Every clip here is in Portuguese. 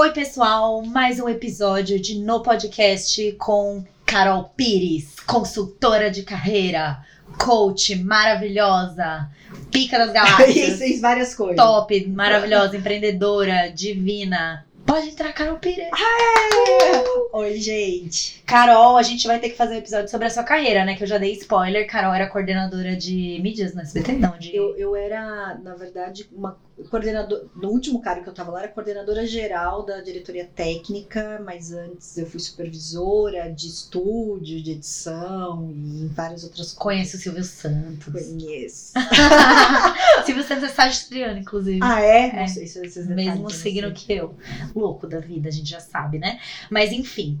Oi, pessoal, mais um episódio de No Podcast com Carol Pires, consultora de carreira, coach maravilhosa, pica das galáxias, fez várias coisas. top, maravilhosa, empreendedora, divina. Pode entrar, Carol Pires. Oi, gente. Carol, a gente vai ter que fazer um episódio sobre a sua carreira, né? Que eu já dei spoiler. Carol era coordenadora de mídias no SBT, não, de... Eu, eu era, na verdade, uma coordenadora. No último cargo que eu tava lá, era coordenadora geral da diretoria técnica, mas antes eu fui supervisora de estúdio, de edição e em várias outras coisas. Conheço o Silvio Santos. Conheço. Silvio Santos é sagitariano, inclusive. Ah, é? É. Não sei se detalhes Mesmo signo que eu. Louco da vida, a gente já sabe, né? Mas enfim,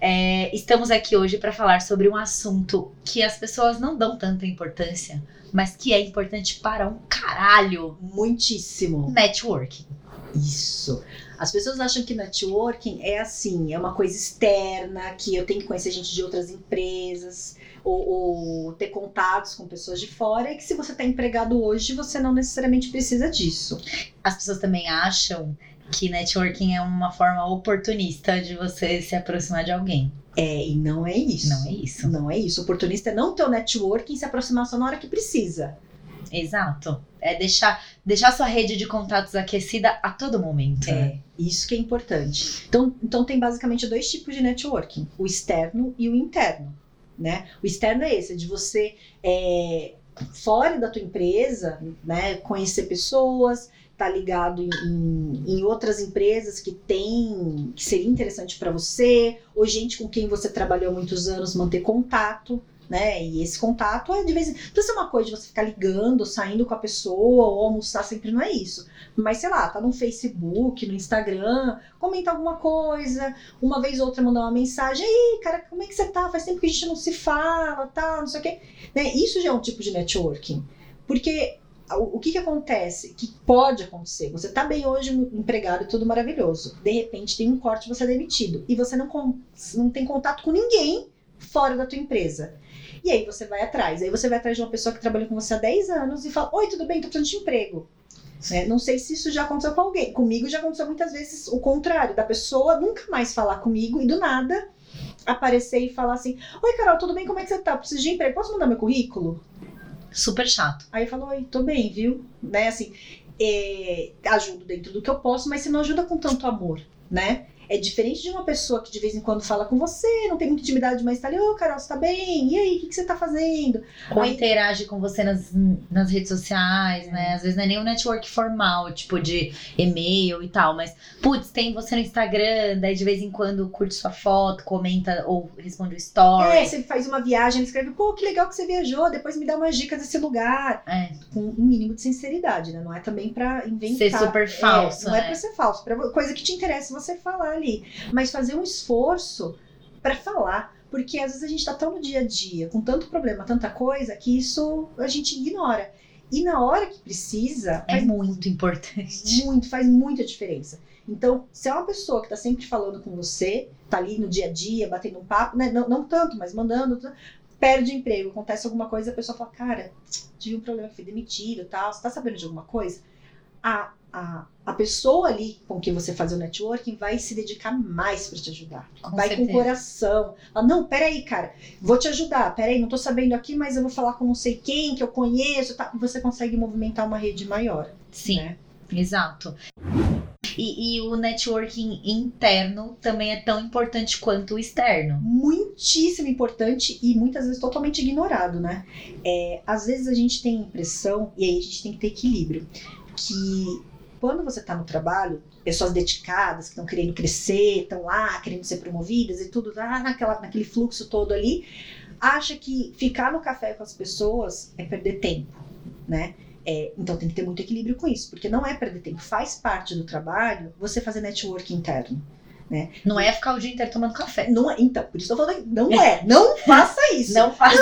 é, estamos aqui hoje para falar sobre um assunto que as pessoas não dão tanta importância, mas que é importante para um caralho: Muitíssimo. networking. Isso. As pessoas acham que networking é assim, é uma coisa externa, que eu tenho que conhecer gente de outras empresas, ou, ou ter contatos com pessoas de fora, e que se você está empregado hoje, você não necessariamente precisa disso. As pessoas também acham que networking é uma forma oportunista de você se aproximar de alguém. É, e não é isso. Não é isso. Não é isso. Oportunista é não ter o networking e se aproximar só na hora que precisa. Exato. É deixar, deixar sua rede de contatos aquecida a todo momento. né? É, isso que é importante. Então, então tem basicamente dois tipos de networking: o externo e o interno. Né? O externo é esse, é de você é, fora da tua empresa, né, conhecer pessoas, tá ligado em, em, outras empresas que tem que seria interessante para você, ou gente com quem você trabalhou muitos anos, manter contato. Né? E esse contato é de vez em quando. Precisa ser uma coisa de você ficar ligando, saindo com a pessoa, ou almoçar sempre, não é isso. Mas sei lá, tá no Facebook, no Instagram, comenta alguma coisa, uma vez ou outra mandar uma mensagem, aí, cara, como é que você tá? Faz tempo que a gente não se fala, tal, não sei o quê. Né? Isso já é um tipo de networking. Porque o, que que acontece? Que pode acontecer. Você tá bem hoje empregado e tudo maravilhoso. De repente tem um corte, você é demitido. E você não, não tem contato com ninguém fora da tua empresa. E aí você vai atrás. Aí você vai atrás de uma pessoa que trabalhou com você há 10 anos e fala: Oi, tudo bem? Tô precisando de emprego. Né? Não sei se isso já aconteceu com alguém. Comigo já aconteceu muitas vezes o contrário, da pessoa nunca mais falar comigo e do nada aparecer e falar assim: Oi, Carol, tudo bem? Como é que você tá? Preciso de emprego. Posso mandar meu currículo? Super chato. Aí eu falo: Oi, tô bem, viu? Né? Assim, é, ajudo dentro do que eu posso, mas você não ajuda com tanto amor, né? É diferente de uma pessoa que de vez em quando fala com você, não tem muita intimidade, mas tá ali, ô Carol, você tá bem? E aí, o que, que você tá fazendo? Ou Aí- interage com você nas, nas redes sociais, né? Às vezes não é nem um network formal, tipo de e-mail e tal, mas, putz, tem você no Instagram, daí de vez em quando curte sua foto, comenta ou responde o story. É, você faz uma viagem, ele escreve, pô, que legal que você viajou, depois me dá umas dicas desse lugar. É, Com um mínimo de sinceridade, né? Não é também pra inventar. Ser super É, falso, não né? é pra ser falso, pra coisa que te interessa você falar ali. Mas fazer um esforço pra falar. Porque às vezes a gente tá tão no dia a dia, com tanto problema, tanta coisa, que isso a gente ignora. E na hora que precisa, é muito importante. muito, faz muita diferença. Então, se é uma pessoa que tá sempre falando com você, tá ali no dia a dia, batendo um papo, né? Não, não tanto, mas mandando, perde emprego, acontece alguma coisa, a pessoa fala, cara, tive um problema, fui demitido tal, você tá sabendo de alguma coisa? A, a, a pessoa ali com quem você faz o networking vai se dedicar mais pra te ajudar. Com vai com certeza. o coração. Fala, não, peraí, cara, vou te ajudar. Peraí, não tô sabendo aqui, mas eu vou falar com não sei quem, que eu conheço. Tá? Você consegue movimentar uma rede maior. Sim, Né? exato. E, e o networking interno também é tão importante quanto o externo. muitíssimo importante e muitas vezes totalmente ignorado, né? É, às vezes a gente tem a impressão, e aí a gente tem que ter equilíbrio, que quando você está no trabalho, pessoas dedicadas, que estão querendo crescer, estão lá querendo ser promovidas e tudo, lá naquela, naquele fluxo todo ali, acha que ficar no café com as pessoas é perder tempo, né? É, então tem que ter muito equilíbrio com isso, porque não é perder tempo, faz parte do trabalho você fazer network interno. Né? Não é ficar o dia inteiro tomando café. Não é, então, por isso eu tô falando, não é, não faça isso. Não faça.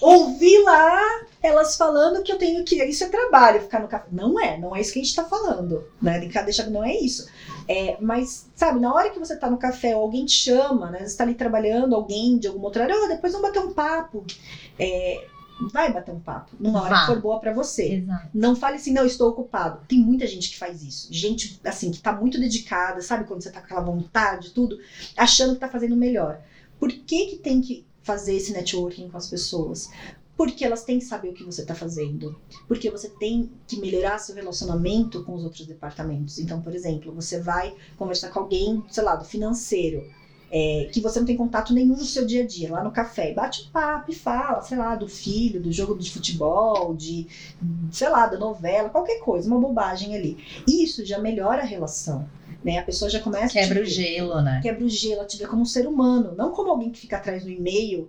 Ouvi lá elas falando que eu tenho que, isso é trabalho, ficar no café. Não é, não é isso que a gente tá falando, né? Deixa, não é isso. É, mas, sabe, na hora que você tá no café ou alguém te chama, né? Você tá ali trabalhando, alguém de alguma outra área, oh, depois vamos bater um papo. É, vai bater um papo numa hora Vá. que for boa para você. Exato. Não fale assim, não, estou ocupado. Tem muita gente que faz isso. Gente, assim, que tá muito dedicada, sabe quando você tá com aquela vontade, tudo, achando que tá fazendo melhor. Por que que tem que fazer esse networking com as pessoas? Porque elas têm que saber o que você está fazendo. Porque você tem que melhorar seu relacionamento com os outros departamentos. Então, por exemplo, você vai conversar com alguém, sei lá, do financeiro é, que você não tem contato nenhum no seu dia a dia, lá no café, bate um papo e fala, sei lá, do filho, do jogo de futebol, de, sei lá, da novela, qualquer coisa, uma bobagem ali. Isso já melhora a relação. Né? A pessoa já começa Quebra o gelo, né? Quebra o gelo, ela te vê como um ser humano, não como alguém que fica atrás do e-mail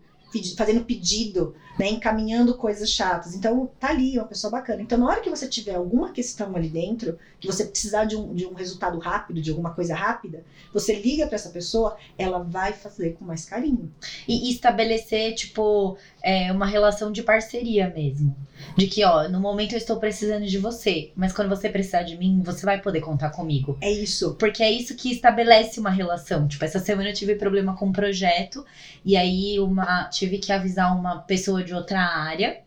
fazendo pedido, né, encaminhando coisas chatas. Então, tá ali uma pessoa bacana. Então, na hora que você tiver alguma questão ali dentro, que você precisar de um, de um resultado rápido, de alguma coisa rápida, você liga para essa pessoa, ela vai fazer com mais carinho. E, e estabelecer, tipo, é, uma relação de parceria mesmo. De que, ó, no momento eu estou precisando de você, mas quando você precisar de mim, você vai poder contar comigo. É isso. Porque é isso que estabelece uma relação. Tipo, essa semana eu tive problema com um projeto, e aí uma, tive que avisar uma pessoa de outra área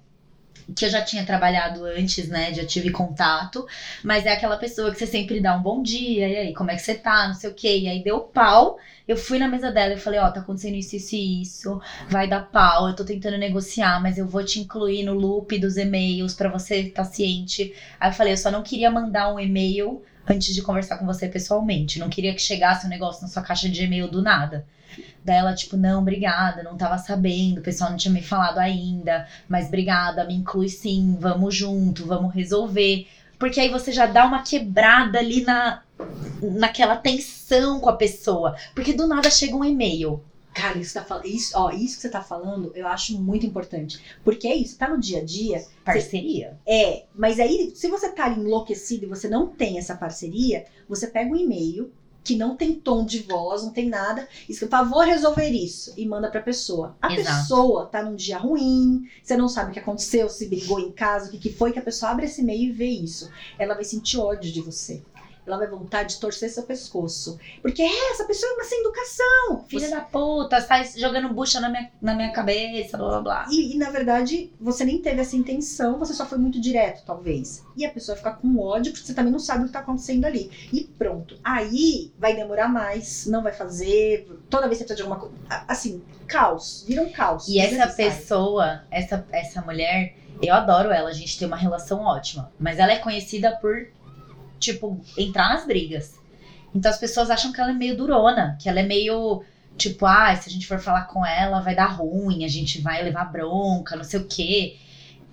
que eu já tinha trabalhado antes, né? Já tive contato, mas é aquela pessoa que você sempre dá um bom dia, e aí, como é que você tá? Não sei o quê. E aí deu pau. Eu fui na mesa dela e falei, ó, oh, tá acontecendo isso, isso e isso, vai dar pau, eu tô tentando negociar, mas eu vou te incluir no loop dos e-mails para você estar tá ciente. Aí eu falei, eu só não queria mandar um e-mail antes de conversar com você pessoalmente. Não queria que chegasse um negócio na sua caixa de e-mail do nada. Daí ela, tipo, não, obrigada, não tava sabendo, o pessoal não tinha me falado ainda, mas obrigada, me inclui sim, vamos junto, vamos resolver. Porque aí você já dá uma quebrada ali na, naquela tensão com a pessoa. Porque do nada chega um e-mail. Cara, isso, tá, isso, ó, isso que você tá falando, eu acho muito importante. Porque é isso, tá no dia a dia. Parceria. Você, é, mas aí, se você tá ali enlouquecido e você não tem essa parceria, você pega um e-mail, que não tem tom de voz, não tem nada, escreve, vou resolver isso, e manda pra pessoa. A Exato. pessoa tá num dia ruim, você não sabe o que aconteceu, se brigou em casa, o que, que foi, que a pessoa abre esse e-mail e vê isso. Ela vai sentir ódio de você ela vai vontade de torcer seu pescoço. Porque é, essa pessoa é uma sem educação. Filha você... da puta, sai jogando bucha na minha, na minha cabeça, blá blá blá. E, e, na verdade, você nem teve essa intenção, você só foi muito direto, talvez. E a pessoa fica com ódio, porque você também não sabe o que tá acontecendo ali. E pronto. Aí vai demorar mais, não vai fazer. Toda vez que você precisa de alguma coisa. Assim, caos. Vira um caos. E essa pessoa, essa, essa mulher, eu adoro ela, a gente tem uma relação ótima. Mas ela é conhecida por tipo, entrar nas brigas. Então as pessoas acham que ela é meio durona, que ela é meio tipo, ah, se a gente for falar com ela vai dar ruim, a gente vai levar bronca, não sei o quê.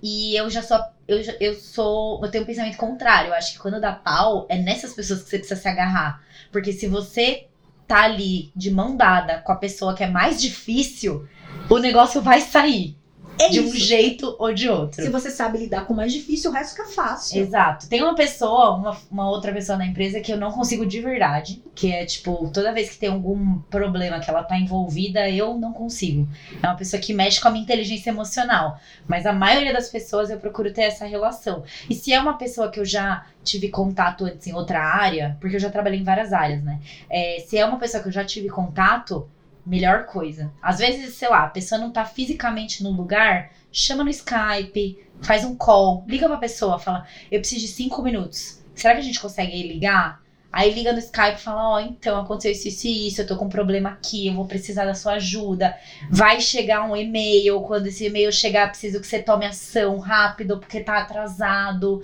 E eu já sou. Eu, eu sou. Eu tenho um pensamento contrário. Eu acho que quando dá pau, é nessas pessoas que você precisa se agarrar. Porque se você tá ali de mão dada com a pessoa que é mais difícil, o negócio vai sair. É de um jeito ou de outro. Se você sabe lidar com o mais difícil, o resto fica fácil. Exato. Tem uma pessoa, uma, uma outra pessoa na empresa que eu não consigo de verdade. Que é tipo, toda vez que tem algum problema que ela tá envolvida, eu não consigo. É uma pessoa que mexe com a minha inteligência emocional. Mas a maioria das pessoas eu procuro ter essa relação. E se é uma pessoa que eu já tive contato antes em outra área, porque eu já trabalhei em várias áreas, né? É, se é uma pessoa que eu já tive contato melhor coisa. Às vezes, sei lá, a pessoa não tá fisicamente no lugar, chama no Skype, faz um call, liga pra pessoa, fala: Eu preciso de cinco minutos. Será que a gente consegue ligar? Aí liga no Skype e fala: Ó, oh, então aconteceu isso, isso e isso, eu tô com um problema aqui, eu vou precisar da sua ajuda. Vai chegar um e-mail, quando esse e-mail chegar, preciso que você tome ação rápido, porque tá atrasado.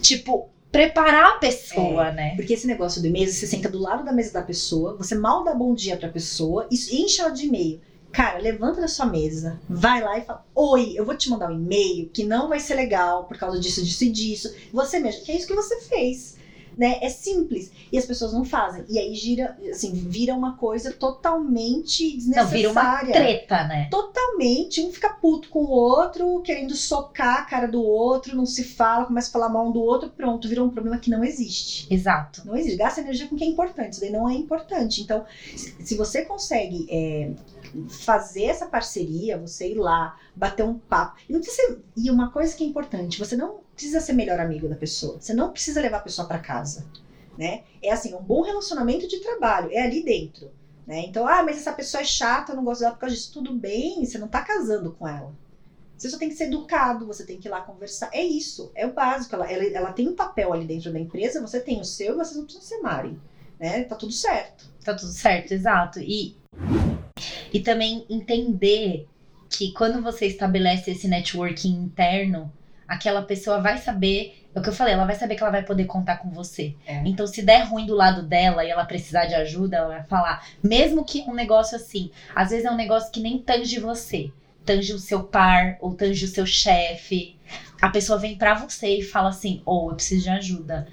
Tipo, preparar a pessoa, é, né? Porque esse negócio do e-mail, você senta do lado da mesa da pessoa, você mal dá bom dia pra pessoa, e enche ela de e-mail. Cara, levanta da sua mesa, vai lá e fala: Oi, eu vou te mandar um e-mail que não vai ser legal por causa disso, disso e disso. Você mesmo, que é isso que você fez. Né? É simples. E as pessoas não fazem. E aí gira, assim, vira uma coisa totalmente desnecessária. Não, vira uma treta, né? Totalmente. Um fica puto com o outro, querendo socar a cara do outro, não se fala, começa a falar mal um do outro, pronto, virou um problema que não existe. Exato. Não existe. Gasta energia com o que é importante. Isso daí não é importante. Então, se você consegue é, fazer essa parceria, você ir lá, bater um papo. E, não precisa e uma coisa que é importante, você não precisa ser melhor amigo da pessoa. Você não precisa levar a pessoa para casa. Né? É assim, um bom relacionamento de trabalho, é ali dentro. Né? Então, ah, mas essa pessoa é chata, eu não gosto dela por causa disso. Tudo bem, você não tá casando com ela. Você só tem que ser educado, você tem que ir lá conversar. É isso, é o básico. Ela, ela, ela tem um papel ali dentro da empresa, você tem o seu e vocês não precisam se amarem. Né? Tá tudo certo. Tá tudo certo, exato. E, e também entender que quando você estabelece esse networking interno, aquela pessoa vai saber. É o que eu falei, ela vai saber que ela vai poder contar com você. É. Então, se der ruim do lado dela e ela precisar de ajuda, ela vai falar. Mesmo que um negócio assim, às vezes é um negócio que nem tange você. Tange o seu par, ou tange o seu chefe. A pessoa vem pra você e fala assim: Ou eu preciso de ajuda.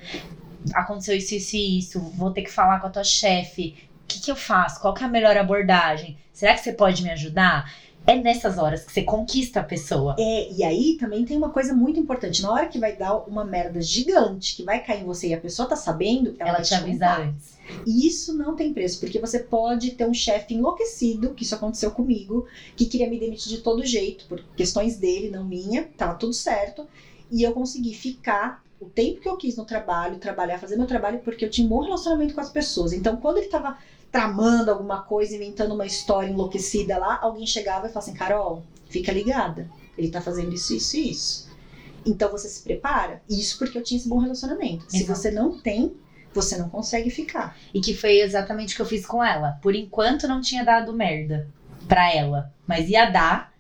Aconteceu isso, isso e isso. Vou ter que falar com a tua chefe. O que, que eu faço? Qual que é a melhor abordagem? Será que você pode me ajudar? É nessas horas que você conquista a pessoa. É, e aí também tem uma coisa muito importante. Na hora que vai dar uma merda gigante que vai cair em você e a pessoa tá sabendo, ela, Ela vai te avisa contar. antes. E isso não tem preço, porque você pode ter um chefe enlouquecido, que isso aconteceu comigo, que queria me demitir de todo jeito, por questões dele, não minha, tava tudo certo. E eu consegui ficar o tempo que eu quis no trabalho, trabalhar, fazer meu trabalho, porque eu tinha um bom relacionamento com as pessoas. Então, quando ele tava tramando alguma coisa, inventando uma história enlouquecida lá, alguém chegava e falava assim: Carol, fica ligada. Ele tá fazendo isso, isso e isso. Então você se prepara. Isso porque eu tinha esse bom relacionamento. Se Exato. você não tem, você não consegue ficar. E que foi exatamente o que eu fiz com ela. Por enquanto não tinha dado merda pra ela. Mas ia dar.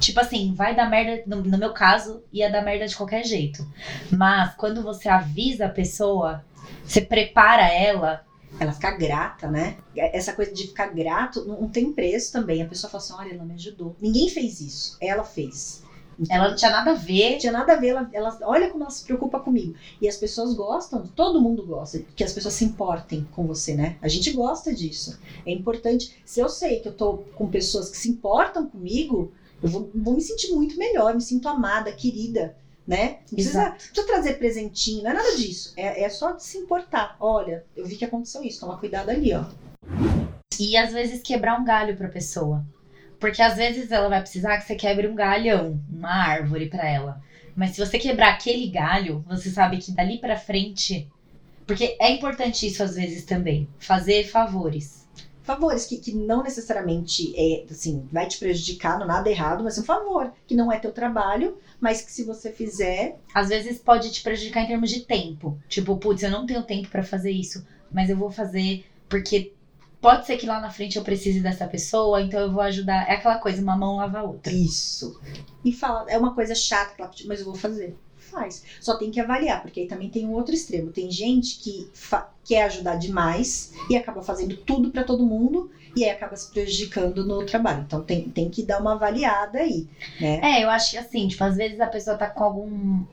Tipo assim, vai dar merda. No, no meu caso, ia dar merda de qualquer jeito. Mas quando você avisa a pessoa, você prepara ela. Ela ficar grata, né? Essa coisa de ficar grato não, não tem preço também. A pessoa fala assim: olha, ela me ajudou. Ninguém fez isso, ela fez. Então, Ela não tinha nada a ver. não tinha nada a ver, ela, ela- olha como ela se preocupa comigo. E as pessoas gostam, todo mundo gosta, que as pessoas se importem com você, né? A gente gosta disso. É importante. Se eu sei que eu tô com pessoas que se importam comigo, eu vou, vou me sentir muito melhor, me sinto amada, querida, né? Não precisa, não precisa trazer presentinho, não é nada disso. É, é só de se importar. Olha, eu vi que aconteceu isso, toma cuidado ali, ó. E às vezes quebrar um galho pra pessoa. Porque às vezes ela vai precisar que você quebre um galhão, uma árvore pra ela. Mas se você quebrar aquele galho, você sabe que dali pra frente. Porque é importante isso às vezes também. Fazer favores. favores que, que não necessariamente é assim vai te prejudicar no nada errado, mas um favor que não é teu trabalho, mas que se você fizer Às vezes pode te prejudicar em termos de tempo. Tipo, putz, eu não tenho tempo pra fazer isso, mas eu vou fazer porque pode ser que lá na frente eu precise dessa pessoa, então eu vou ajudar. É aquela coisa, uma mão lava a outra. isso e fala é uma coisa chata, mas eu vou fazer. Faz. Só tem que avaliar, porque aí também tem um outro extremo. Tem gente que quer ajudar demais e acaba fazendo tudo pra todo mundo e aí acaba se prejudicando no trabalho. Então tem, tem que dar uma avaliada aí, né? É, eu acho que assim, tipo, às vezes a pessoa tá com algum.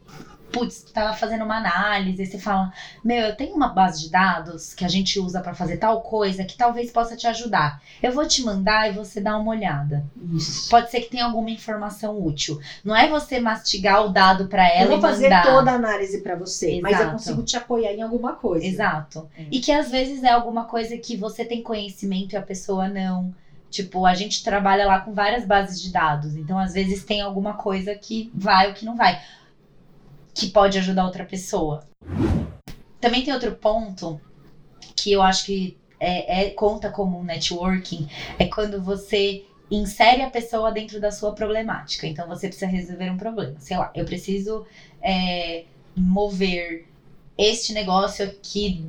Putz, tá fazendo uma análise, e você fala, meu, eu tenho uma base de dados que a gente usa pra fazer tal coisa que talvez possa te ajudar. Eu vou te mandar e você dá uma olhada. Isso. Pode ser que tenha alguma informação útil. Não é você mastigar o dado Eu ela vou e fazer mandar. toda a análise pra você, mas eu Exato. consigo te apoiar em alguma coisa. Exato. É. E que às vezes é alguma coisa que você tem conhecimento e a pessoa não. Tipo, a gente trabalha lá com várias bases de dados. Então, às vezes, tem alguma coisa que vai ou que não vai. Que pode ajudar outra pessoa. Também tem outro ponto que eu acho que é, é- conta como networking. É quando você insere a pessoa dentro da sua problemática. Então, você precisa resolver um problema. Sei lá, eu preciso é, mover este negócio aqui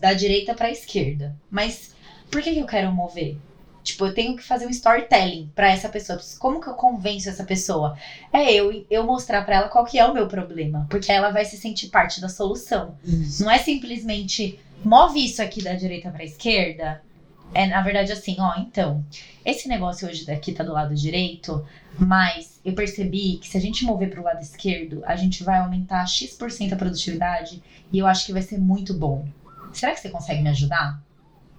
da direita para a esquerda. Mas por que, que eu quero mover? Tipo, eu tenho que fazer um storytelling para essa pessoa. Como que eu convenço essa pessoa? É eu eu mostrar para ela qual que é o meu problema, porque ela vai se sentir parte da solução. Isso. Não é simplesmente move isso aqui da direita para a esquerda É, na verdade, assim, ó, então, esse negócio hoje daqui tá do lado direito, mas eu percebi que se a gente mover pro lado esquerdo, a gente vai aumentar X% a produtividade e eu acho que vai ser muito bom. Será que você consegue me ajudar?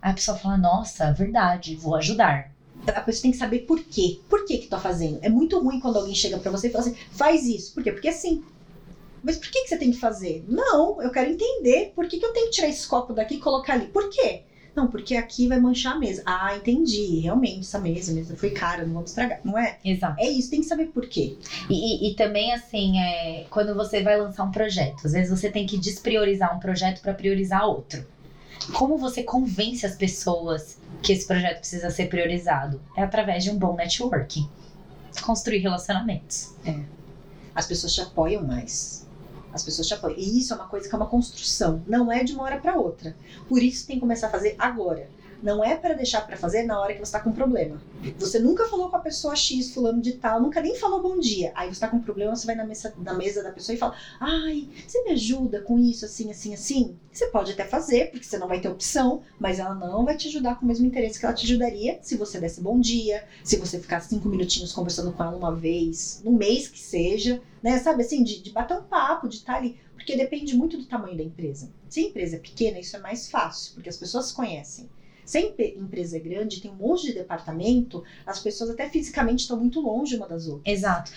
Aí a pessoa fala, nossa, verdade, vou ajudar. A pessoa tem que saber por quê. Por que que tá fazendo? É muito ruim quando alguém chega pra você e fala assim, faz isso. Por quê? Porque assim. Mas por que, que você tem que fazer? Não, eu quero entender por que, que eu tenho que tirar esse copo daqui e colocar ali. Por quê? Não, porque aqui vai manchar a mesa. Ah, entendi. Realmente, essa mesa, mesa foi cara, não vamos estragar. Não é? Exato. É isso, tem que saber por quê. E, e, e também, assim, é, quando você vai lançar um projeto, às vezes você tem que despriorizar um projeto para priorizar outro. Como você convence as pessoas que esse projeto precisa ser priorizado? É através de um bom networking. Construir relacionamentos. As pessoas te apoiam mais. As pessoas te apoiam. E isso é uma coisa que é uma construção. Não é de uma hora para outra. Por isso tem que começar a fazer agora. Não é para deixar para fazer na hora que você tá com problema. Você nunca falou com a pessoa X, fulano de tal, nunca nem falou bom dia. Aí você tá com problema, você vai na mesa, na mesa da pessoa e fala: Ai, você me ajuda com isso, assim, assim, assim? Você pode até fazer, porque você não vai ter opção, mas ela não vai te ajudar com o mesmo interesse que ela te ajudaria se você desse bom dia, se você ficar cinco minutinhos conversando com ela uma vez, no mês que seja, né? Sabe assim, de, de bater um papo, de estar ali. Porque depende muito do tamanho da empresa. Se a empresa é pequena, isso é mais fácil, porque as pessoas se conhecem. Se a empe- empresa é grande, tem um monte de departamento, as pessoas até fisicamente estão muito longe uma das outras. Exato.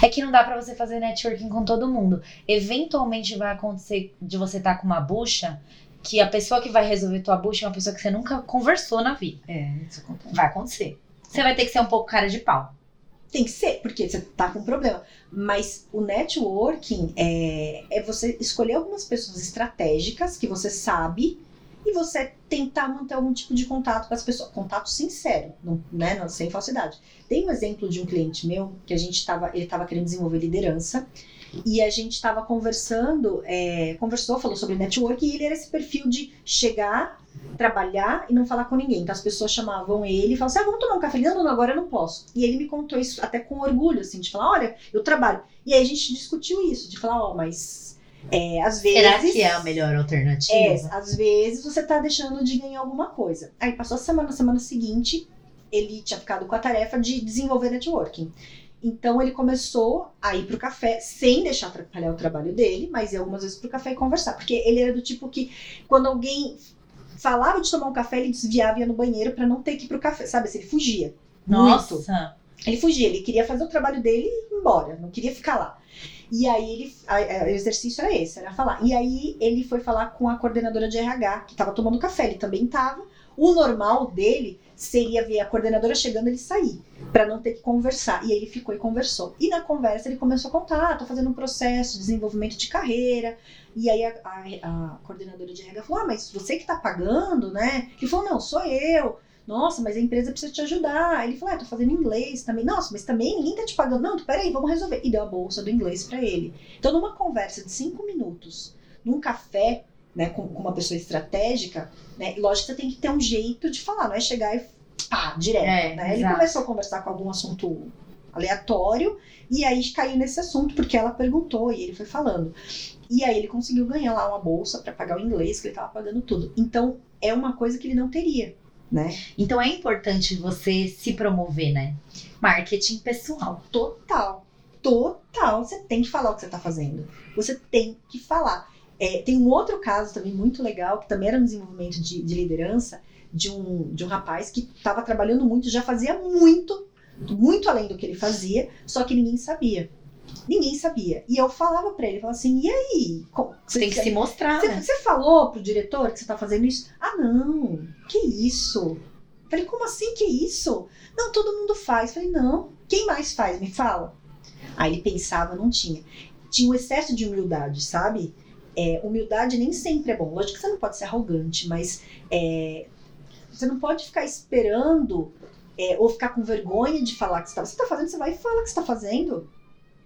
É que não dá pra você fazer networking com todo mundo. Eventualmente vai acontecer de você estar com uma bucha que a pessoa que vai resolver tua bucha é uma pessoa que você nunca conversou na vida. É, isso acontece. Vai acontecer. Você vai ter que ser um pouco cara de pau. Tem que ser, porque você tá com problema. Mas o networking é, é você escolher algumas pessoas estratégicas que você sabe e você tentar manter algum tipo de contato com as pessoas. Contato sincero, não, né, não, sem falsidade. Tem um exemplo de um cliente meu que a gente tava, ele estava querendo desenvolver liderança e a gente estava conversando, é, conversou, falou sobre network e ele era esse perfil de chegar, trabalhar e não falar com ninguém. Então as pessoas chamavam ele e falavam assim: ah, vamos tomar um café. Não, não, agora eu não posso. E ele me contou isso até com orgulho, assim, de falar: olha, eu trabalho. E aí a gente discutiu isso, de falar: ó, mas é, às vezes. Será que é a melhor alternativa? É, às vezes você tá deixando de ganhar alguma coisa. Aí passou a semana, semana seguinte, ele tinha ficado com a tarefa de desenvolver networking. Então ele começou a ir pro café sem deixar atrapalhar o trabalho dele, mas ia algumas vezes pro café e conversar. Porque ele era do tipo que, quando alguém falava de tomar um café, ele desviava e ia no banheiro pra não ter que ir pro café. Sabe assim, ele fugia. Nossa. Muito. Ele fugia, ele queria fazer o trabalho dele e ir embora, não queria ficar lá. E aí ele, a- a- o exercício era esse, era falar. E aí ele foi falar com a coordenadora de RH, que estava tomando café, ele também estava. O normal dele seria ver a coordenadora chegando ele sair, para não ter que conversar. E aí ele ficou e conversou. E na conversa ele começou a contar, ah, tô fazendo um processo de desenvolvimento de carreira. E aí a, a- a coordenadora de RH falou, ah, mas você que tá pagando, né? Ele falou, não, sou eu. Nossa, mas a empresa precisa te ajudar. Ele falou, ah, tô fazendo inglês também. Nossa, mas também ninguém tá te pagando. Não, peraí, vamos resolver. E deu a bolsa do inglês pra ele. Então, numa conversa de cinco minutos, num café, né, com, com uma pessoa estratégica, né, lógico que você tem que ter um jeito de falar, não é chegar e pá, direto. É, né? Ele começou a conversar com algum assunto aleatório e aí caiu nesse assunto porque ela perguntou e ele foi falando. E aí ele conseguiu ganhar lá uma bolsa pra pagar o inglês, que ele tava pagando tudo. Então, é uma coisa que ele não teria, né? Então é importante você se promover, né? Marketing pessoal. Total. Total. Você tem que falar o que você tá fazendo. Você tem que falar. É, tem um outro caso também muito legal, que também era no desenvolvimento de, de liderança, de um, de um rapaz que estava trabalhando muito, já fazia muito, muito além do que ele fazia, só que ninguém sabia. Ninguém sabia. E eu falava pra ele, falava assim, e aí? Você tem que se mostrar, você, né? você falou pro diretor que você tá fazendo isso? Ah, não. Que isso? Falei, como assim que isso? Não, todo mundo faz. Falei, não. Quem mais faz? Me fala. Aí ele pensava, não tinha. Tinha um excesso de humildade, sabe? É, humildade nem sempre é bom. Lógico que você não pode ser arrogante, mas é, você não pode ficar esperando é, ou ficar com vergonha de falar que você tá, você tá fazendo, você vai e fala que você tá fazendo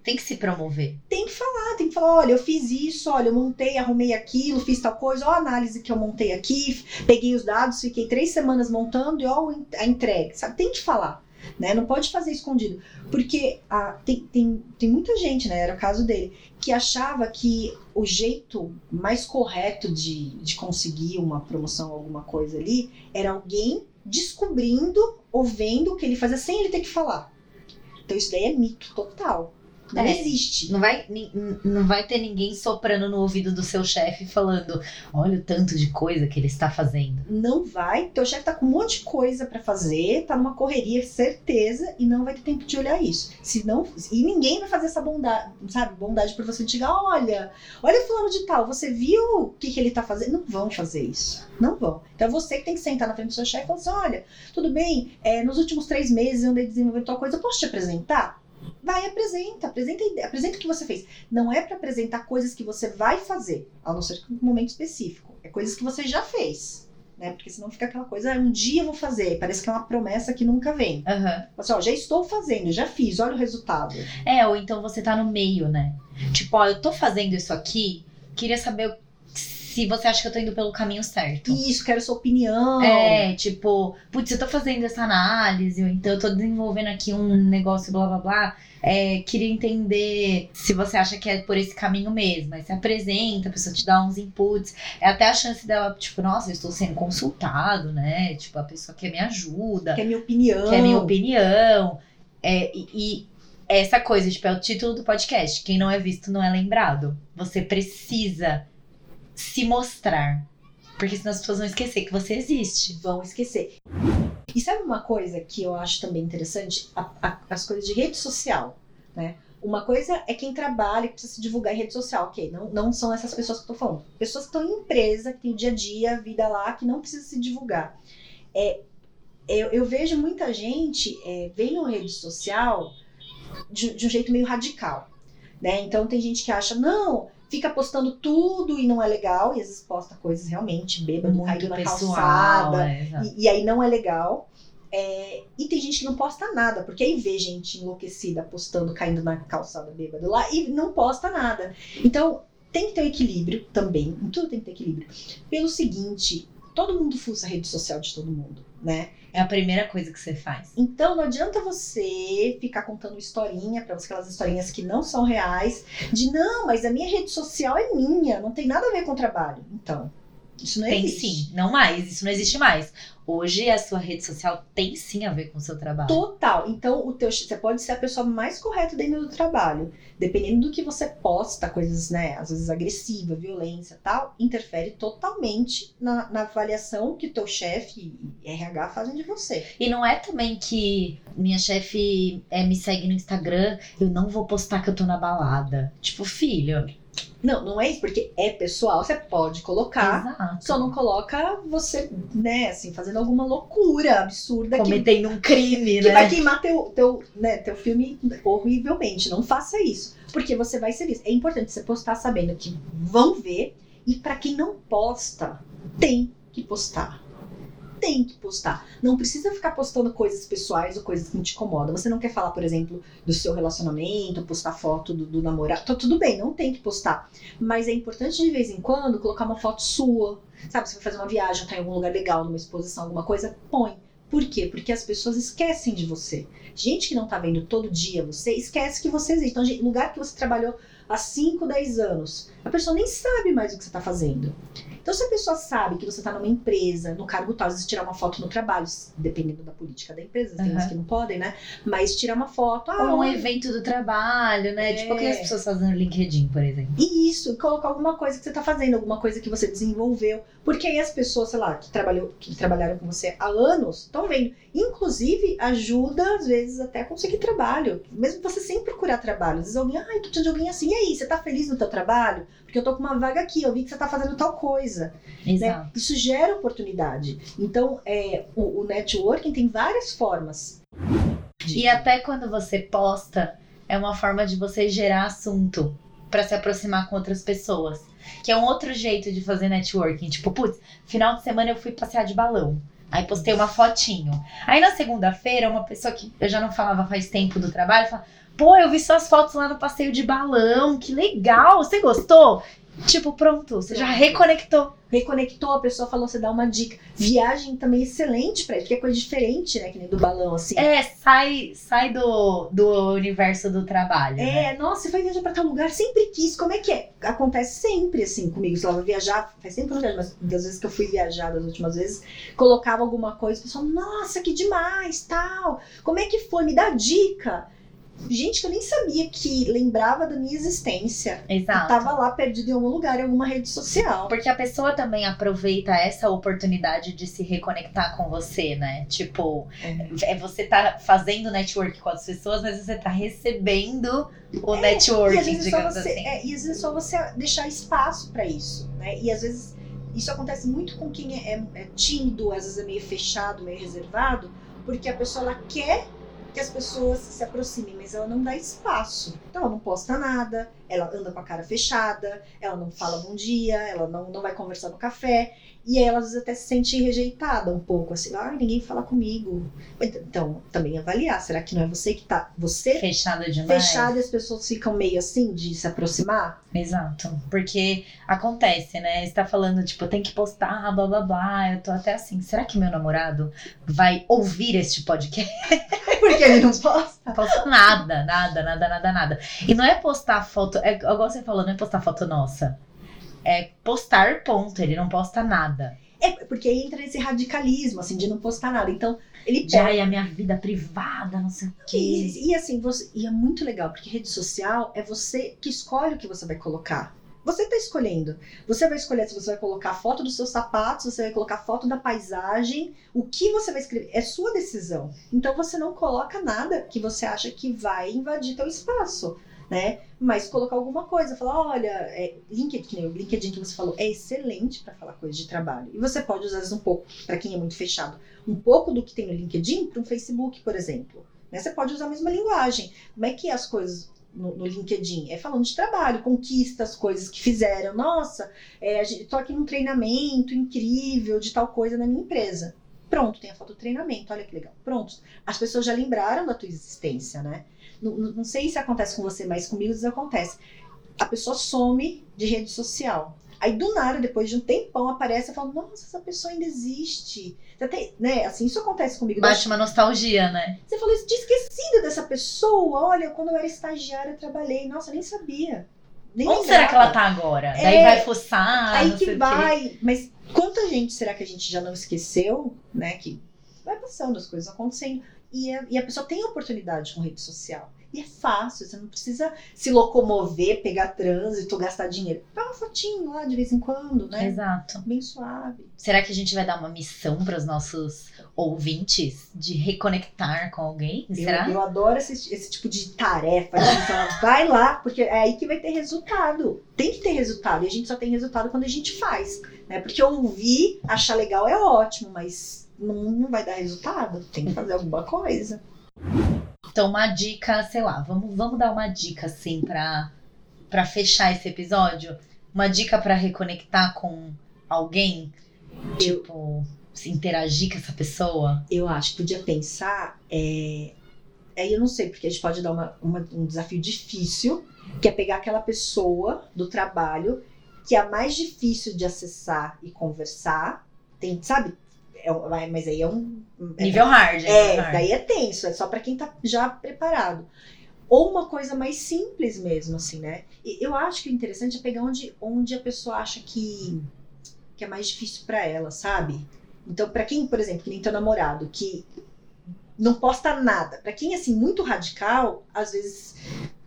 Tem que se promover. tem que falar, tem que falar, olha, eu fiz isso, olha, eu montei, arrumei aquilo, fiz tal coisa, ó a análise que eu montei aqui, peguei os dados, fiquei três semanas montando e ó a entrega, sabe? Tem que falar. né? Não pode fazer escondido. Porque tem, tem, tem muita gente, né? Era o caso dele, que achava que o jeito mais correto de, de conseguir uma promoção, alguma coisa ali, era alguém descobrindo ou vendo o que ele fazia sem ele ter que falar. Então isso daí é mito total. Não É. existe. Não vai, não vai ter ninguém soprando no ouvido do seu chefe falando: olha o tanto de coisa que ele está fazendo. Não vai. Teu chefe tá com um monte de coisa pra fazer, tá numa correria, certeza, e não vai ter tempo de olhar isso. Se não, e ninguém vai fazer essa bondade, sabe? Bondade pra você chegar, olha, olha fulano de tal, você viu o que, que ele tá fazendo? Não vão fazer isso. Não vão. Então é você que tem que sentar na frente do seu chefe e falar assim: olha, tudo bem, é, nos últimos três meses eu andei desenvolvendo tal coisa, eu posso te apresentar? Vai, apresenta, apresenta, apresenta o que você fez. Não é pra apresentar coisas que você vai fazer, a não ser que um momento específico. É coisas que você já fez. Né? Porque senão fica aquela coisa, ah, um dia eu vou fazer. Parece que é uma promessa que nunca vem. Aham. Fala Assim, ó, já estou fazendo, já fiz, olha o resultado. É, ou então você tá no meio, né? Tipo, ó, eu tô fazendo isso aqui, queria saber se você acha que eu tô indo pelo caminho certo. Isso, quero sua opinião. É, tipo, putz, eu tô fazendo essa análise, ou então eu tô desenvolvendo aqui um negócio, blá blá blá. É, queria entender se você acha que é por esse caminho mesmo. Aí você apresenta, a pessoa te dá uns inputs. É até a chance dela, tipo, nossa, eu estou sendo consultado, né? Tipo, a pessoa quer me ajuda, Quer minha opinião. quer minha opinião. É, e, e essa coisa, tipo, é o título do podcast. Quem não é visto não é lembrado. Você precisa se mostrar. Porque senão as pessoas vão esquecer que você existe. Vão esquecer. E sabe uma coisa que eu acho também interessante? A- a- as coisas de rede social, né? Uma coisa é quem trabalha, que precisa se divulgar em rede social, ok? Não, não são essas pessoas que eu tô falando. Pessoas que estão em empresa, que tem o dia a dia, a vida lá, que não precisa se divulgar. É, eu, eu vejo muita gente é, vendo rede social de, de um jeito meio radical, né? Então tem gente que acha, não, fica postando tudo e não é legal, e às vezes posta coisas realmente bêbado, caído na calçada, é, e, e aí não é legal. É, e tem gente que não posta nada, porque aí vê gente enlouquecida postando, caindo na calçada bêbado lá e não posta nada. Então tem que ter um equilíbrio também, em tudo tem que ter equilíbrio. Pelo seguinte, todo mundo fuça a rede social de todo mundo, né? É a primeira coisa que você faz. Então não adianta você ficar contando historinha para aquelas historinhas que não são reais, de não, mas a minha rede social é minha, não tem nada a ver com o trabalho. Então, isso não Tem existe. sim, não mais, isso não existe mais. Hoje a sua rede social tem sim a ver com o seu trabalho. Total. Então, o teu, você pode ser a pessoa mais correta dentro do trabalho. Dependendo do que você posta, coisas, né, às vezes agressiva, violência tal, interfere totalmente na, na avaliação que teu chefe e RH fazem de você. E não é também que minha chefe é, me segue no Instagram, eu não vou postar que eu tô na balada. Tipo, filho. Não, não é isso, porque é pessoal, você pode colocar. Exato. Só não coloca você, né, assim, fazendo alguma loucura absurda que Cometendo um crime, que né? vai queimar teu, teu, né, teu filme horrivelmente. Não faça isso. Porque você vai ser visto. É importante você postar sabendo que vão ver. E pra quem não posta, tem que postar. Tem que postar. Não precisa ficar postando coisas pessoais ou coisas que te incomodam. Você não quer falar, por exemplo, do seu relacionamento, postar foto do, do namorado. Tá tudo bem, não tem que postar. Mas é importante de vez em quando colocar uma foto sua. Sabe, você vai fazer uma viagem, tá em algum lugar legal, numa exposição, alguma coisa, põe. Por quê? Porque as pessoas esquecem de você. Gente que não tá vendo todo dia você, esquece que você existe. Então, lugar que você trabalhou há 5, 10 anos, a pessoa nem sabe mais o que você tá fazendo. Então, se a pessoa sabe que você tá numa empresa, no cargo tal, às vezes tirar uma foto no trabalho, dependendo da política da empresa, tem Uhum. uns que não podem, né? Mas tirar uma foto, ah, Ou um olha, evento do trabalho, né? É. Tipo, o que as pessoas fazem no LinkedIn, por exemplo. E isso, colocar alguma coisa que você tá fazendo, alguma coisa que você desenvolveu. Porque aí as pessoas, sei lá, que, trabalhou, que trabalharam com você há anos, estão vendo. Inclusive, ajuda, às vezes, até a conseguir trabalho. Mesmo você sem procurar trabalho. Às vezes alguém, ai, tô precisando de alguém assim. E aí, você tá feliz no teu trabalho? Porque eu tô com uma vaga aqui, eu vi que você tá fazendo tal coisa. né? Exato. Isso gera oportunidade. Então, é, o, o networking tem várias formas. de- E até quando você posta, é uma forma de você gerar assunto pra se aproximar com outras pessoas. Que é um outro jeito de fazer networking. Tipo, putz, final de semana eu fui passear de balão. Aí postei uma fotinho. Aí na segunda-feira, uma pessoa que eu já não falava faz tempo do trabalho fala: Pô, eu vi suas fotos lá no passeio de balão, que legal, você gostou? Tipo, pronto, você já reconectou. Reconectou, a pessoa falou, você dá uma dica. Viagem também é excelente pra isso, porque é coisa diferente, né? Que nem do balão, assim. É, sai, sai do, do universo do trabalho. né? É, nossa, você vai viajar pra tal lugar, sempre quis. Como é que é? Acontece sempre assim comigo. Se vai viajar, faz sempre que eu mas das vezes que eu fui viajar, das últimas vezes, colocava alguma coisa, o pessoal, nossa, que demais, tal. Como é que foi? Me dá dica. Gente que eu nem sabia que lembrava da minha existência. Exato. tava lá perdido em algum lugar, em alguma rede social. Porque a pessoa também aproveita essa oportunidade de se reconectar com você, né? Tipo, é você tá fazendo network com as pessoas, mas você tá recebendo o às networking, é digamos você, assim. é, e às vezes é só você deixar espaço pra isso, né? E às vezes isso acontece muito com quem é, é- é tímido, às vezes é meio fechado, meio reservado, porque a pessoa ela quer que as pessoas se aproximem, mas ela não dá espaço. Então ela não posta nada, ela anda com a cara fechada, ela não fala bom dia, ela não, não vai conversar no café. E aí ela às vezes até se sente rejeitada um pouco, assim, ah, ninguém fala comigo. Então, também avaliar, será que não é você que tá. Você Fechada demais. fechado e as pessoas ficam meio assim de se aproximar? Exato. Porque acontece, né? Você tá falando, tipo, tem que postar, blá blá blá. Eu tô até assim, será que meu namorado vai ouvir este podcast? Porque ele não posta. Não posto nada, nada, nada, nada, nada. E não é postar foto, é igual você falou, não é postar foto nossa. É postar ponto, ele não posta nada. É, porque aí entra esse radicalismo, assim, de não postar nada. Então, ele Já pega. é a minha vida privada, não sei o quê. E, e assim, você, e é muito legal, porque rede social é você que escolhe o que você vai colocar. Você tá escolhendo. Você vai escolher se você vai colocar foto dos seus sapatos, se você vai colocar foto da paisagem, o que você vai escrever. É sua decisão. Então você não coloca nada que você acha que vai invadir teu espaço, né? Mas colocar alguma coisa, falar, olha, é, LinkedIn, o LinkedIn que você falou, é excelente para falar coisa de trabalho. E você pode usar um pouco, para quem é muito fechado, um pouco do que tem no LinkedIn para um Facebook, por exemplo. Né? Você pode usar a mesma linguagem. Como é que é as coisas no, no LinkedIn? É falando de trabalho, conquistas, coisas que fizeram. Nossa, é, tô aqui num treinamento incrível de tal coisa na minha empresa. Pronto, tem a foto do treinamento, olha que legal. Pronto. As pessoas já lembraram da tua existência, né? Não, não sei se acontece com você, mas comigo isso acontece. A pessoa some de rede social. Aí do nada, depois de um tempão, aparece e fala: Nossa, essa pessoa ainda existe. Você tem, né? Assim, isso acontece comigo. Bate uma nostalgia, né? Você falou isso, tinha esquecido dessa pessoa. Olha, quando eu era estagiária, eu trabalhei. Nossa, eu nem sabia. Nem Onde será que ela tá agora? É, Daí vai fuçar, Aí que vai. Mas quanta gente será que a gente já não esqueceu, né? Que vai passando, as coisas acontecendo. E a, e a pessoa tem oportunidade com rede social. E é fácil, você não precisa se locomover, pegar trânsito, gastar dinheiro. Dá uma fotinho lá de vez em quando, né? Exato. Bem suave. Será que a gente vai dar uma missão para os nossos ouvintes de reconectar com alguém? Eu, Será? eu adoro esse, esse tipo de tarefa. De vai lá, porque é aí que vai ter resultado. Tem que ter resultado. E a gente só tem resultado quando a gente faz. Né? Porque ouvir, achar legal é ótimo, mas não, não vai dar resultado. Tem que fazer alguma coisa. Então, uma dica, sei lá, vamos, vamos dar uma dica assim pra, pra fechar esse episódio? Uma dica pra reconectar com alguém? Tipo, se interagir com essa pessoa? Eu acho que podia pensar. É... Aí eu não sei, porque a gente pode dar uma- uma- um desafio difícil, que é pegar aquela pessoa do trabalho que é a mais difícil de acessar e conversar. Tem, sabe? É mas aí é um. é- Nível hard, É, nível hard. daí é tenso, é só pra quem tá já preparado. Ou uma coisa mais simples mesmo, assim, né? E eu acho que o interessante é pegar onde, onde a pessoa acha que, que é mais difícil pra ela, sabe? Então, pra quem, por exemplo, que nem teu namorado, que não posta nada, pra quem, assim, muito radical, às vezes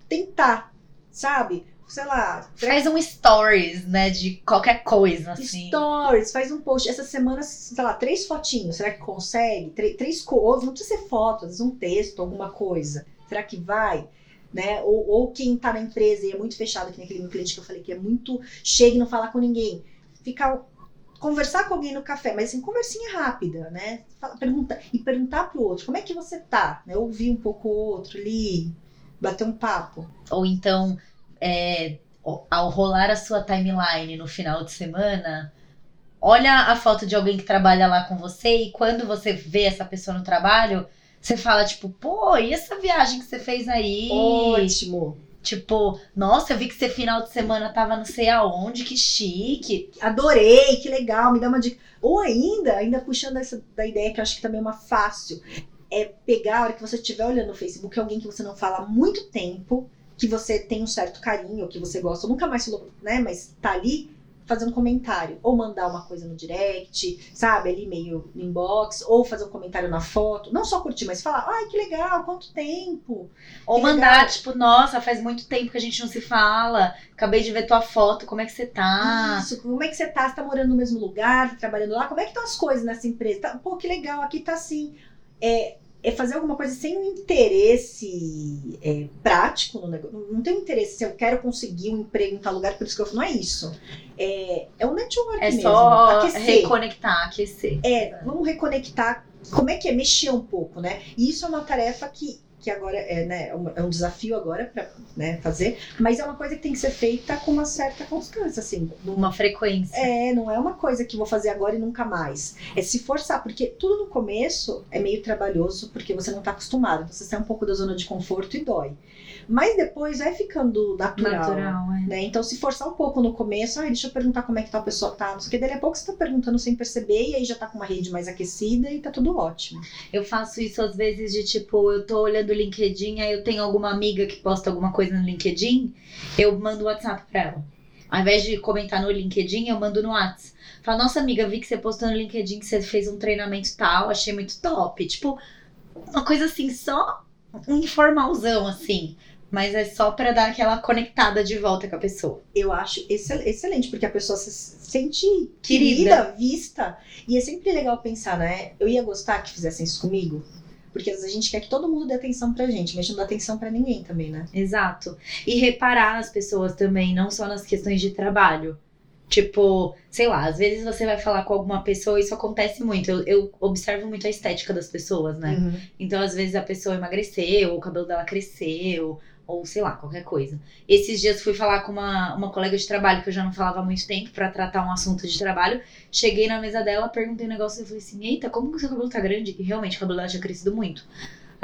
tentar, sabe? Sei lá, Faz um stories, né, de qualquer coisa, assim. Stories, faz um post. Essa semana, sei lá, três fotinhos. Será que consegue? Três, três coisas. Não precisa ser foto, às vezes um texto, alguma coisa. Será que vai? Né? Ou, ou quem tá na empresa e é muito fechado, que nem aquele meu cliente que eu falei que é muito. Chega e não falar com ninguém. Ficar. Conversar com alguém no café, mas assim, conversinha rápida, né? Fala- pergunta, e perguntar pro outro, como é que você tá? Né? Ouvir um pouco o outro ali, bater um papo. Ou então, é, ao rolar a sua timeline no final de semana, olha a foto de alguém que trabalha lá com você e quando você vê essa pessoa no trabalho, você fala tipo, pô, e essa viagem que você fez aí? Ótimo. Tipo, nossa, eu vi que você final de semana tava não sei aonde, que chique. Adorei, que legal, me dá uma dica. Ou ainda, ainda puxando essa da ideia que eu acho que também é uma fácil, é pegar a hora que você estiver olhando no Facebook alguém que você não fala há muito tempo, que você tem um certo carinho, que você gosta, nunca mais falou, né, mas tá ali, fazer um comentário, ou mandar uma coisa no direct, sabe, ali meio no inbox, ou fazer um comentário na foto, não só curtir, mas falar, ai, que legal, quanto tempo. Ou Que mandar, legal. tipo, nossa, faz muito tempo que a gente não se fala. Acabei de ver tua foto, como é que você tá? Isso, como é que você tá? Você tá morando no mesmo lugar, tá trabalhando lá? Como é que estão as coisas nessa empresa? Tá, pô, que legal, aqui tá assim. É, é fazer alguma coisa sem um interesse é, prático no negócio. Não tem um interesse se eu quero conseguir um emprego em tal lugar, por isso que eu falo, não é isso. É, é um network É mesmo. só aquecer. reconectar, aquecer. É, vamos reconectar. Como é que é? Mexer um pouco, né? E isso é uma tarefa que, que agora é, né, é um- é um desafio agora para né, fazer, mas é uma coisa que tem que ser feita com uma certa constância, assim. Uma frequência. é, não é uma coisa que vou fazer agora e nunca mais. É se forçar, porque tudo no começo é meio trabalhoso, porque você não tá acostumado. Você sai um pouco da zona de conforto e dói. Mas depois vai ficando natural. Natural, é. Né? Então, se forçar um pouco no começo, ai, deixa eu perguntar como é que tal pessoa tá, não sei o que, dali a pouco você tá perguntando sem perceber, e aí já tá com uma rede mais aquecida e tá tudo ótimo. Eu faço isso às vezes de tipo, eu tô olhando o LinkedIn, aí eu tenho alguma amiga que posta alguma coisa no LinkedIn, eu mando o WhatsApp pra ela. Ao invés de comentar no LinkedIn, eu mando no WhatsApp. Fala, nossa amiga, vi que você postou no LinkedIn que você fez um treinamento tal, achei muito top. Tipo, uma coisa assim, só um informalzão, assim. Mas é só pra dar aquela conectada de volta com a pessoa. Eu acho excel- excelente, porque a pessoa se sente Querida. querida, vista. E é sempre legal pensar, né? Eu ia gostar que fizessem isso comigo. Porque às vezes a gente quer que todo mundo dê atenção pra gente, mas não dá atenção pra ninguém também, né? Exato. E reparar nas pessoas também, não só nas questões de trabalho. Tipo, sei lá, às vezes você vai falar com alguma pessoa, isso acontece muito. Eu, eu observo muito a estética das pessoas, né? Uhum. Então, às vezes a pessoa emagreceu, ou o cabelo dela cresceu, ou sei lá, qualquer coisa. Esses dias fui falar com uma, uma colega de trabalho que eu já não falava há muito tempo pra tratar um assunto de trabalho. Cheguei na mesa dela, perguntei um negócio e falei assim: Eita, como que o seu cabelo tá grande? E realmente o cabelo dela tinha crescido muito.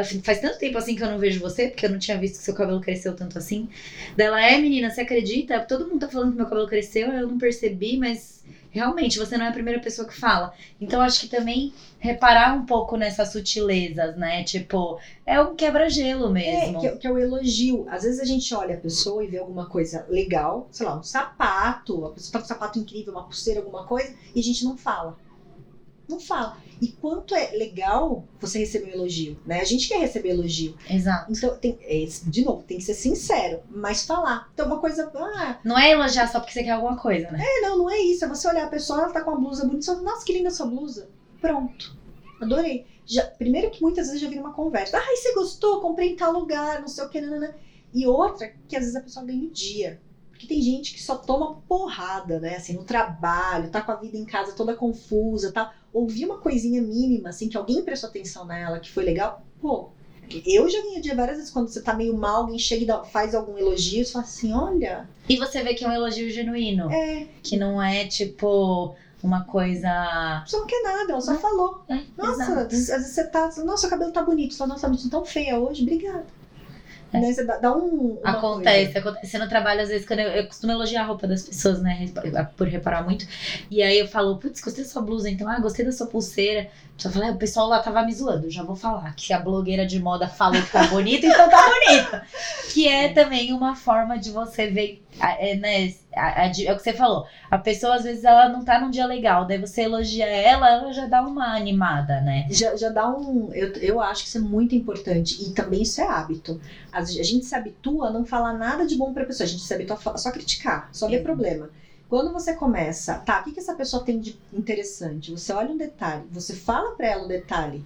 Falei, Faz tanto tempo assim que eu não vejo você, porque eu não tinha visto que seu cabelo cresceu tanto assim. Dela, é menina, você acredita? Todo mundo tá falando que meu cabelo cresceu, eu não percebi, mas realmente você não é a primeira pessoa que fala. Então acho que também reparar um pouco nessas sutilezas, né? Tipo, é um quebra-gelo É, mesmo. que, é- que é o elogio. Às vezes a gente olha a pessoa e vê alguma coisa legal, sei lá, um sapato, a pessoa tá com um sapato incrível, uma pulseira, alguma coisa, e a gente não fala. Não fala. E quanto é legal você receber um elogio, né? A gente quer receber elogio. Exato. Então, tem, é, de novo, tem que ser sincero, mas falar. Então, uma coisa, ah, Não é elogiar só porque você quer alguma coisa, né? é, não, não é isso. É você olhar a pessoa, ela tá com uma blusa bonita, você fala, nossa, que linda sua blusa. Pronto. Adorei. Já, primeiro que muitas vezes já vira uma conversa. Ai, você gostou? Comprei em tal lugar, não sei o que, nanana. E outra, que às vezes a pessoa ganha o dia. Porque tem gente que só toma porrada, né? Assim, no trabalho, tá com a vida em casa toda confusa, tal. Ouvir uma coisinha mínima, assim, que alguém prestou atenção nela, que foi legal, pô. Eu já o dia várias vezes quando você tá meio mal, alguém chega e dá- faz algum elogio, você fala assim, olha, E você vê que é um elogio genuíno. é, Que não é tipo uma coisa. você não quer nada, ela só Não. falou. É, Nossa, exato. às vezes você tá, nossa, o cabelo tá bonito, fala, nossa, tá tão feia hoje, obrigada. É. Né, você dá, dá um. Acontece, coisa. acontece no trabalho, às vezes, quando eu, eu costumo elogiar a roupa das pessoas, né? Por reparar muito. E aí eu falo, putz, gostei da sua blusa, então, ah, gostei da sua pulseira. A pessoa fala, é, o pessoal lá tava me zoando. Já vou falar que a blogueira de moda falou que tá bonita, então tá bonita. Que é também uma forma de você ver, é, né? é o que você falou. A pessoa, às vezes, ela não tá num dia legal. Daí você elogia ela, ela já dá uma animada, né? Já, já dá um. Eu, eu acho que isso é muito importante. E também isso é hábito. A, gente se habitua a não falar nada de bom pra pessoa. A gente se habitua a só criticar, só ver Exato. problema. Quando você começa, tá, o que, que essa pessoa tem de interessante? Você olha um detalhe, você fala pra ela o detalhe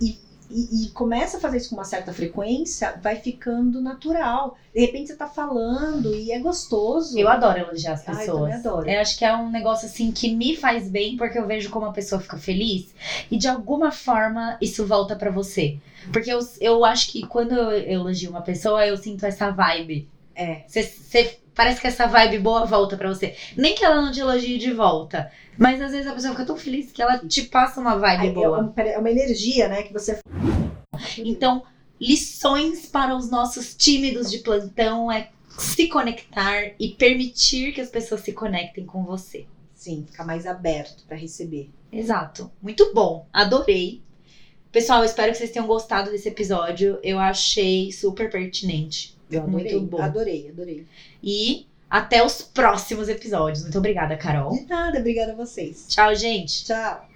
e, e, e começa a fazer isso com uma certa frequência, vai ficando natural. De repente você tá falando e é gostoso. Eu adoro elogiar as Ah, eu pessoas. também adoro. Eu acho que é um negócio assim que me faz bem porque eu vejo como a pessoa fica feliz e de alguma forma isso volta pra você. Porque eu, eu acho que quando eu elogio uma pessoa, eu sinto essa vibe. É. Cê, cê- parece que essa vibe boa volta pra você. Nem que ela não te elogie de volta, mas às vezes a pessoa fica tão feliz que ela te passa uma vibe É, é boa. uma, é uma energia, né? Que você. Então, lições para os nossos tímidos de plantão é se conectar e permitir que as pessoas se conectem com você. Sim, ficar mais aberto para receber. Exato. Muito bom. Adorei. Pessoal, eu espero que vocês tenham gostado desse episódio. Eu achei super pertinente. Eu adorei, Muito bom. adorei, adorei. E até os próximos episódios. Muito obrigada, Carol. De nada, obrigada a vocês. Tchau, gente. Tchau.